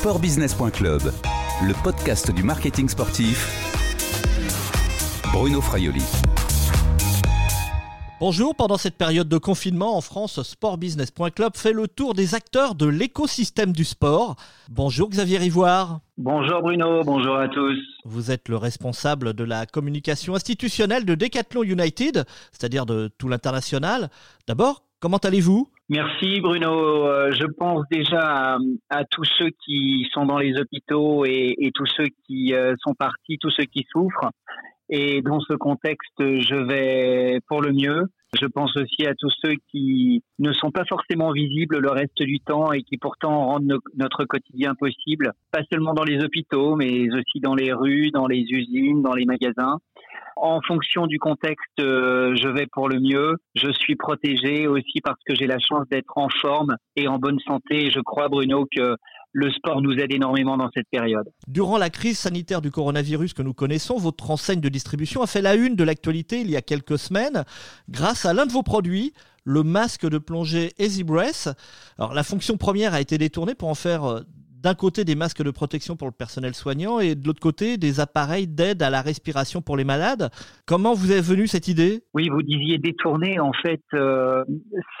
Sportbusiness.club, le podcast du marketing sportif. Bruno Fraioli. Bonjour, pendant cette période de confinement en France, sportbusiness.club fait le tour des acteurs de l'écosystème du sport. Bonjour Xavier Rivoire. Bonjour Bruno, bonjour à tous. Vous êtes le responsable de la communication institutionnelle de Decathlon United, c'est-à-dire de tout l'international. D'abord, comment allez-vous? Merci Bruno. Euh, je pense déjà à, tous ceux qui sont dans les hôpitaux et, tous ceux qui euh, sont partis, tous ceux qui souffrent. Et dans ce contexte, je vais pour le mieux. Je pense aussi à tous ceux qui ne sont pas forcément visibles le reste du temps et qui pourtant rendent notre quotidien possible, pas seulement dans les hôpitaux, mais aussi dans les rues, dans les usines, dans les magasins. En fonction du contexte, euh, je vais pour le mieux. Je suis protégé aussi parce que j'ai la chance d'être en forme et en bonne santé. Je crois, Bruno, que le sport nous aide énormément dans cette période. Durant la crise sanitaire du coronavirus que nous connaissons, votre enseigne de distribution a fait la une de l'actualité il y a quelques semaines grâce à l'un de vos produits, le masque de plongée Easy Breath. Alors la fonction première a été détournée pour en faire euh, d'un côté des masques de protection pour le personnel soignant et de l'autre côté des appareils d'aide à la respiration pour les malades. Comment vous est venue cette idée? Oui, vous disiez détourner en fait euh,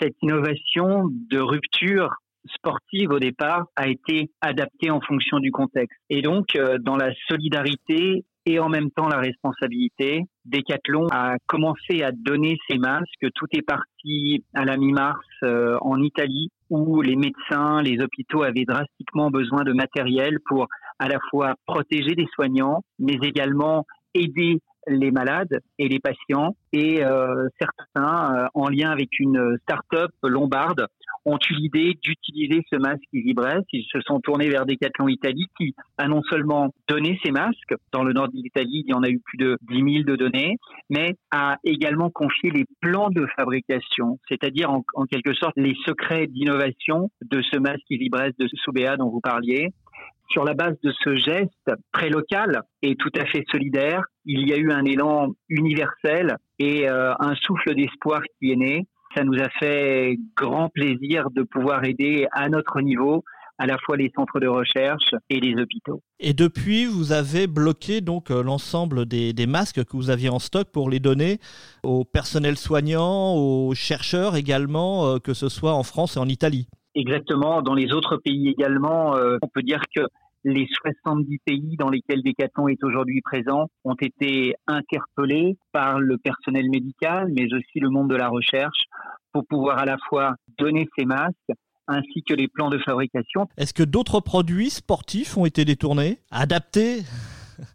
cette innovation de rupture sportive au départ a été adaptée en fonction du contexte. Et donc, euh, dans la solidarité et en même temps la responsabilité, Decathlon a commencé à donner ses masques. Tout est parti à la mi-mars euh, en Italie, où les médecins, les hôpitaux avaient drastiquement besoin de matériel pour à la fois protéger les soignants, mais également aider les malades et les patients. Et euh, certains, en lien avec une start-up lombarde, ont eu l'idée d'utiliser ce masque Easybrest. Ils se sont tournés vers Decathlon Italie qui a non seulement donné ces masques, dans le nord de l'Italie, il y en a eu plus de 10 000 de données, mais a également confié les plans de fabrication, c'est-à-dire en, quelque sorte les secrets d'innovation de ce masque Easybrest de Soubéa dont vous parliez. Sur la base de ce geste très local et tout à fait solidaire, il y a eu un élan universel et euh, un souffle d'espoir qui est né ça nous a fait grand plaisir de pouvoir aider à notre niveau à la fois les centres de recherche et les hôpitaux. Et depuis, vous avez bloqué donc euh, l'ensemble des, masques que vous aviez en stock pour les donner au personnel soignant, aux chercheurs également, euh, que ce soit en France et en Italie. Exactement, dans les autres pays également, euh, on peut dire que les 70 pays dans lesquels Decathlon est aujourd'hui présent ont été interpellés par le personnel médical, mais aussi le monde de la recherche, pour pouvoir à la fois donner ces masques ainsi que les plans de fabrication. Est-ce que d'autres produits sportifs ont été détournés, adaptés?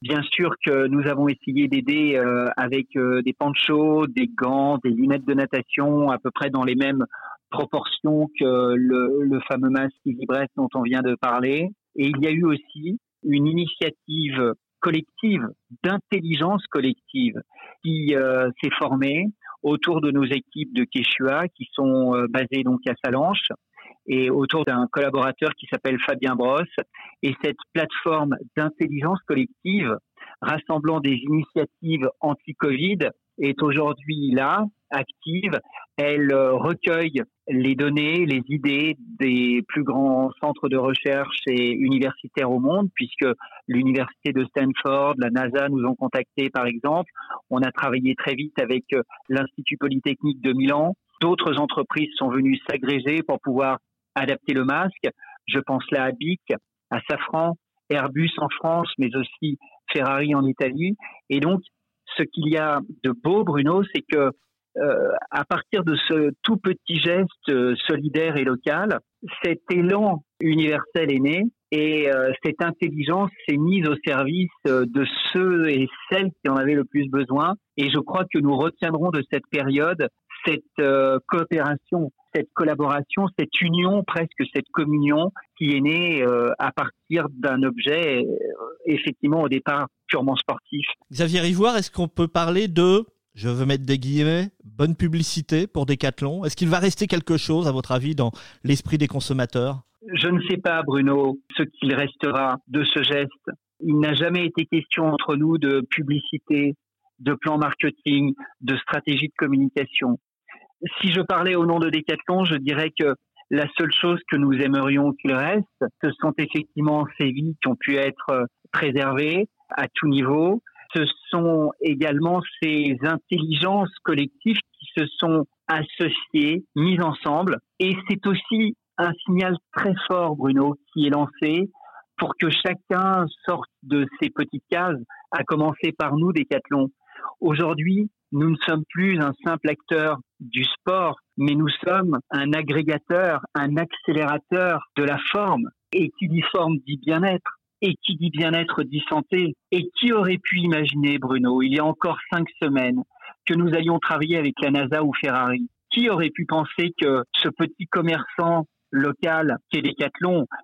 Bien sûr que nous avons essayé d'aider euh, avec euh, des panchos, des gants, des lunettes de natation, à peu près dans les mêmes proportions que le, le fameux masque Easy dont on vient de parler. Et il y a eu aussi une initiative collective, d'intelligence collective, qui euh, s'est formée autour de nos équipes de Quechua, qui sont euh, basées donc à Salanches, et autour d'un collaborateur qui s'appelle Fabien Brosse. Et cette plateforme d'intelligence collective, rassemblant des initiatives anti-Covid, est aujourd'hui là, active. Elle euh, recueille les données, les idées des plus grands centres de recherche et universitaires au monde, puisque l'université de Stanford, la NASA nous ont contactés par exemple. On a travaillé très vite avec euh, l'Institut Polytechnique de Milan. D'autres entreprises sont venues s'agréger pour pouvoir adapter le masque. Je pense là à BIC, à Safran, Airbus en France, mais aussi Ferrari en Italie. Et donc, ce qu'il y a de beau, Bruno, c'est que euh, à partir de ce tout petit geste euh, solidaire et local, cet élan universel est né et euh, cette intelligence s'est mise au service de ceux et celles qui en avaient le plus besoin. Et je crois que nous retiendrons de cette période cette coopération, cette collaboration, cette union, presque cette communion qui est née à partir d'un objet effectivement au départ purement sportif. Xavier Rivoire, est-ce qu'on peut parler de je veux mettre des guillemets, bonne publicité pour Decathlon? Est-ce qu'il va rester quelque chose, à votre avis, dans l'esprit des consommateurs? Je ne sais pas, Bruno, ce qu'il restera de ce geste. Il n'a jamais été question entre nous de publicité, de plan marketing, de stratégie de communication. Si je parlais au nom de Decathlon, je dirais que La seule chose que nous aimerions qu'il reste, ce sont effectivement ces vies qui ont pu être préservées à tout niveau. Ce sont également ces intelligences collectives qui se sont associées, mises ensemble. Et c'est aussi un signal très fort, Bruno, qui est lancé pour que chacun sorte de ces petites cases, à commencer par nous, Décathlon. Aujourd'hui, nous ne sommes plus un simple acteur du sport, mais nous sommes un agrégateur, un accélérateur de la forme. Et qui dit forme dit bien-être. Et qui dit bien-être dit santé. Et qui aurait pu imaginer, Bruno, il y a encore cinq semaines, que nous allions travailler avec la NASA ou Ferrari? Qui aurait pu penser que ce petit commerçant local qui est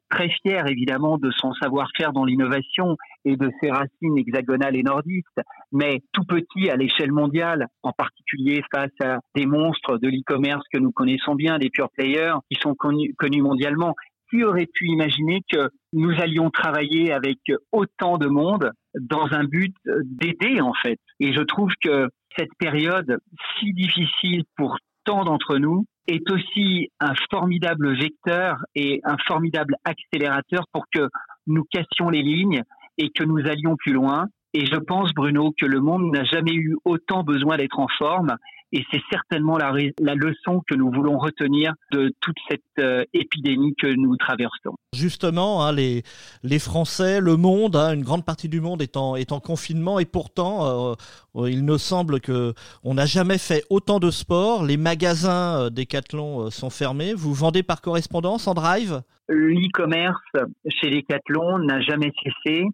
très fier évidemment de son savoir-faire dans l'innovation et de ses racines hexagonales et nordistes, mais tout petit à l'échelle mondiale, en particulier face à des monstres de l'e-commerce que nous connaissons bien, des pure players qui sont connus, connus mondialement. Qui aurait pu imaginer que nous allions travailler avec autant de monde dans un but d'aider en fait Et je trouve que cette période si difficile pour tant d'entre nous est aussi un formidable vecteur et un formidable accélérateur pour que nous cassions les lignes et que nous allions plus loin. Et je pense, Bruno, que le monde n'a jamais eu autant besoin d'être en forme et c'est certainement la, la, leçon que nous voulons retenir de toute cette euh, épidémie que nous traversons. Justement, hein, les, les Français, le monde, hein, une grande partie du monde est en, est en confinement et pourtant, euh, il me semble que on n'a jamais fait autant de sport. Les magasins euh, Decathlon sont fermés. Vous vendez par correspondance en drive? L'e-commerce chez Decathlon n'a jamais cessé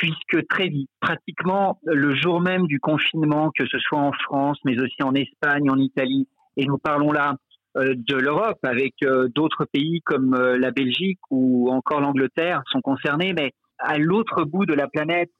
puisque très vite, pratiquement le jour même du confinement, que ce soit en France, mais aussi en Espagne, en Italie, et nous parlons là euh, de l'Europe, avec euh, d'autres pays comme euh, la Belgique ou encore l'Angleterre sont concernés, mais à l'autre bout de la planète,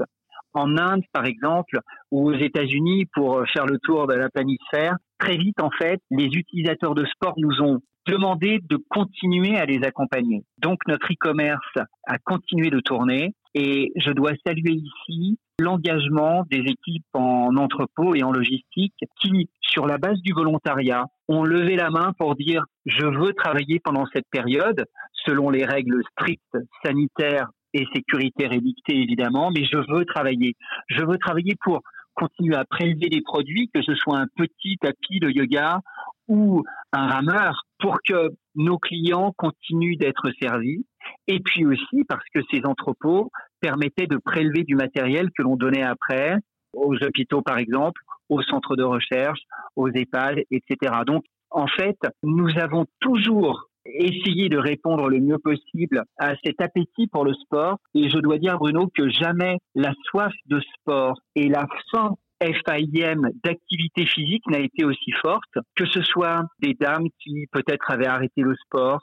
en Inde par exemple, ou aux États-Unis pour faire le tour de la planisphère, très vite en fait, les utilisateurs de sport nous ont demandé de continuer à les accompagner. Donc notre e-commerce a continué de tourner et je dois saluer ici l'engagement des équipes en entrepôt et en logistique qui, sur la base du volontariat, ont levé la main pour dire je veux travailler pendant cette période selon les règles strictes sanitaires et sécuritaires édictées évidemment, mais je veux travailler. Je veux travailler pour continuer à prélever des produits, que ce soit un petit tapis de yoga ou un rameur, pour que nos clients continuent d'être servis. Et puis aussi parce que ces entrepôts permettaient de prélever du matériel que l'on donnait après aux hôpitaux, par exemple, aux centres de recherche, aux EHPAD, etc. Donc, en fait, nous avons toujours essayé de répondre le mieux possible à cet appétit pour le sport. Et je dois dire, Bruno, que jamais la soif de sport et la faim FAIM d'activité physique n'a été aussi forte, que ce soit des dames qui peut-être avaient arrêté le sport,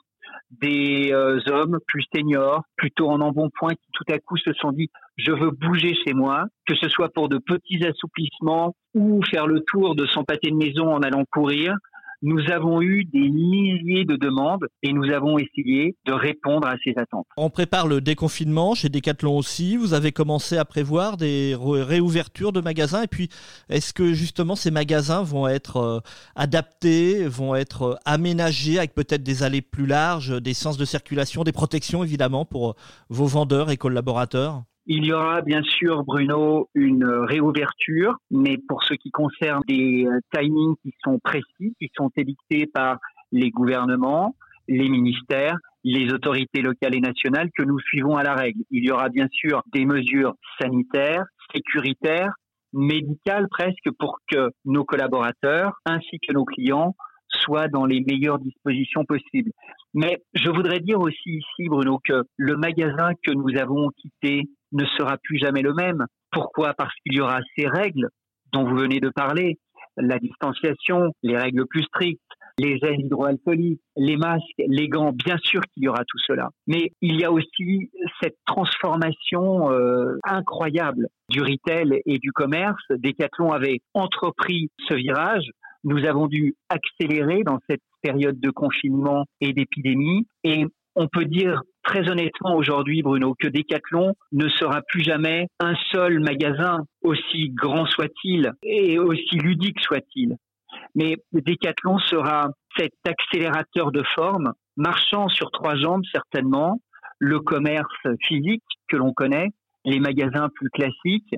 des euh, hommes plus seniors, plutôt en embonpoint, qui tout à coup se sont dit je veux bouger chez moi, que ce soit pour de petits assouplissements ou faire le tour de son pâté de maison en allant courir, nous avons eu des milliers de demandes et nous avons essayé de répondre à ces attentes. On prépare le déconfinement chez Decathlon aussi. Vous avez commencé à prévoir des réouvertures de magasins. Et puis, est-ce que justement ces magasins vont être euh, adaptés, vont être euh, aménagés avec peut-être des allées plus larges, des sens de circulation, des protections évidemment pour euh, vos vendeurs et collaborateurs? Il y aura bien sûr, Bruno, une réouverture, mais pour ce qui concerne des euh, timings qui sont précis, qui sont édictés par les gouvernements, les ministères, les autorités locales et nationales que nous suivons à la règle. Il y aura bien sûr des mesures sanitaires, sécuritaires, médicales presque pour que nos collaborateurs ainsi que nos clients soient dans les meilleures dispositions possibles. Mais je voudrais dire aussi ici, Bruno, que le magasin que nous avons quitté ne sera plus jamais le même. Pourquoi? Parce qu'il y aura ces règles dont vous venez de parler, la distanciation, les règles plus strictes, les gels hydroalcooliques, les masques, les gants, bien sûr qu'il y aura tout cela. Mais il y a aussi cette transformation euh, incroyable du retail et du commerce. Decathlon avait entrepris ce virage. Nous avons dû accélérer dans cette période de confinement et d'épidémie. Et on peut dire très honnêtement aujourd'hui, Bruno, que Decathlon ne sera plus jamais un seul magasin, aussi grand soit-il et aussi ludique soit-il. Mais Decathlon sera cet accélérateur de forme marchand sur trois jambes certainement, le commerce physique que l'on connaît, les magasins plus classiques,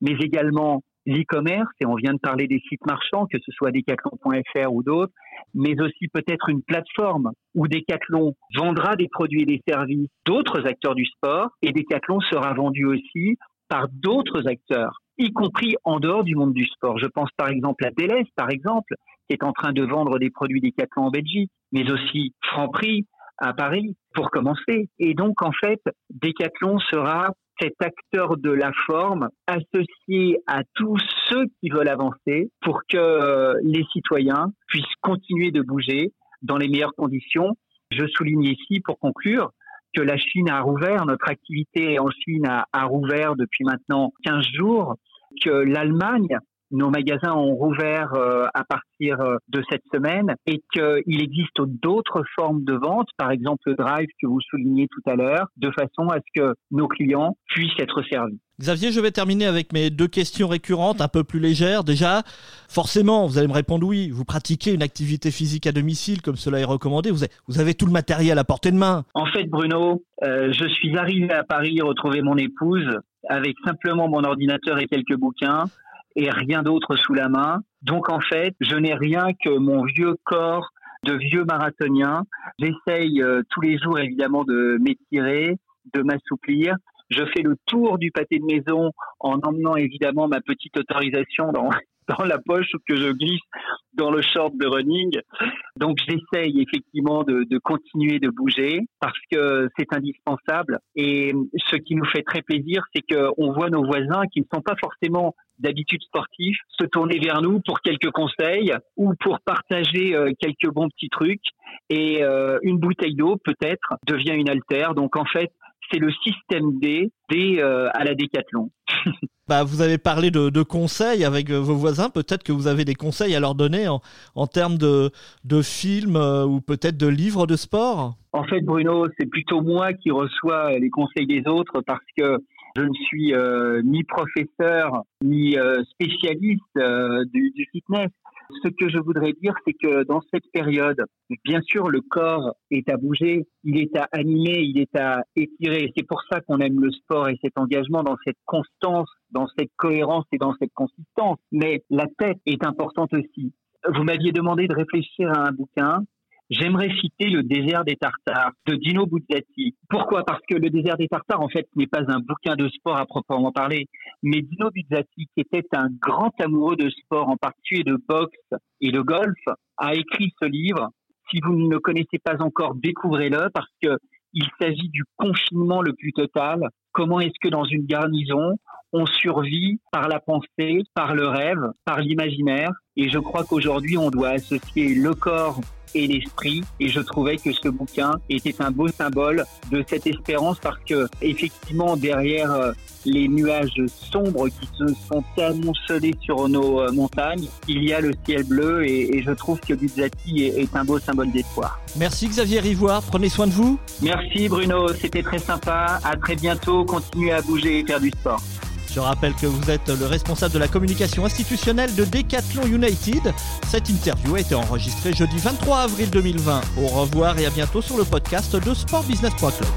mais également l'e-commerce, et on vient de parler des sites marchands, que ce soit decathlon.fr ou d'autres, mais aussi peut-être une plateforme où Decathlon vendra des produits et des services d'autres acteurs du sport, et Decathlon sera vendu aussi par d'autres acteurs, y compris en dehors du monde du sport. Je pense par exemple à Deleuze, par exemple, qui est en train de vendre des produits Decathlon en Belgique, mais aussi Franprix à Paris, pour commencer. Et donc, en fait, Decathlon sera cet acteur de la forme associé à tous ceux qui veulent avancer pour que euh, les citoyens puissent continuer de bouger dans les meilleures conditions. Je souligne ici, pour conclure, que la Chine a rouvert, notre activité en Chine a, a rouvert depuis maintenant 15 jours, que l'Allemagne nos magasins ont rouvert euh, à partir euh, de cette semaine et qu'il existe d'autres formes de vente, par exemple le drive que vous soulignez tout à l'heure, de façon à ce que nos clients puissent être servis. Xavier, je vais terminer avec mes deux questions récurrentes, un peu plus légères. Déjà, forcément, vous allez me répondre oui, vous pratiquez une activité physique à domicile comme cela est recommandé, vous avez, vous avez tout le matériel à portée de main. En fait, Bruno, euh, je suis arrivé à Paris retrouver mon épouse avec simplement mon ordinateur et quelques bouquins et rien d'autre sous la main. Donc en fait, je n'ai rien que mon vieux corps de vieux marathonien. J'essaye euh, tous les jours évidemment de m'étirer, de m'assouplir. Je fais le tour du pâté de maison en emmenant évidemment ma petite autorisation dans, dans la poche que je glisse dans le short de running. Donc j'essaye effectivement de, de, continuer de bouger parce que c'est indispensable. Et ce qui nous fait très plaisir, c'est qu'on voit nos voisins qui ne sont pas forcément d'habitude sportifs se tourner vers nous pour quelques conseils ou pour partager euh, quelques bons petits trucs. Et euh, une bouteille d'eau peut-être devient une altère. Donc en fait, c'est le système D, D euh, à la décathlon. bah, vous avez parlé de, conseils avec vos voisins. Peut-être que vous avez des conseils à leur donner en, en termes de, de films ou peut-être de livres de sport? En fait, Bruno, c'est plutôt moi qui reçois les conseils des autres parce que je ne suis euh, ni professeur ni euh, spécialiste euh, du, du, fitness. Ce que je voudrais dire, c'est que dans cette période, bien sûr, le corps est à bouger, il est à animer, il est à étirer. C'est pour ça qu'on aime le sport et cet engagement dans cette constance, dans cette cohérence et dans cette consistance. Mais la tête est importante aussi. Vous m'aviez demandé de réfléchir à un bouquin. J'aimerais citer le désert des Tartares de Dino Buzzati. Pourquoi? Parce que le désert des Tartares, en fait, n'est pas un bouquin de sport à proprement parler, mais Dino Buzzati, qui était un grand amoureux de sport, en particulier de boxe et de golf, a écrit ce livre. Si vous ne le connaissez pas encore, découvrez-le parce que il s'agit du confinement le plus total. Comment est-ce que dans une garnison, on survit par la pensée, par le rêve, par l'imaginaire? Et je crois qu'aujourd'hui, on doit associer le corps et l'esprit. Et je trouvais que ce bouquin était un beau symbole de cette espérance parce que effectivement derrière euh, les nuages sombres qui se sont amoncelés sur nos euh, montagnes, il y a le ciel bleu et, je trouve que Buzzati est, est un beau symbole d'espoir. Merci Xavier Rivoire, prenez soin de vous. Merci Bruno, c'était très sympa. À très bientôt, continuez à bouger et faire du sport. Je rappelle que vous êtes le responsable de la communication institutionnelle de Decathlon United. Cette interview a été enregistrée jeudi 23 avril 2020. Au revoir et à bientôt sur le podcast de sportbusiness.club.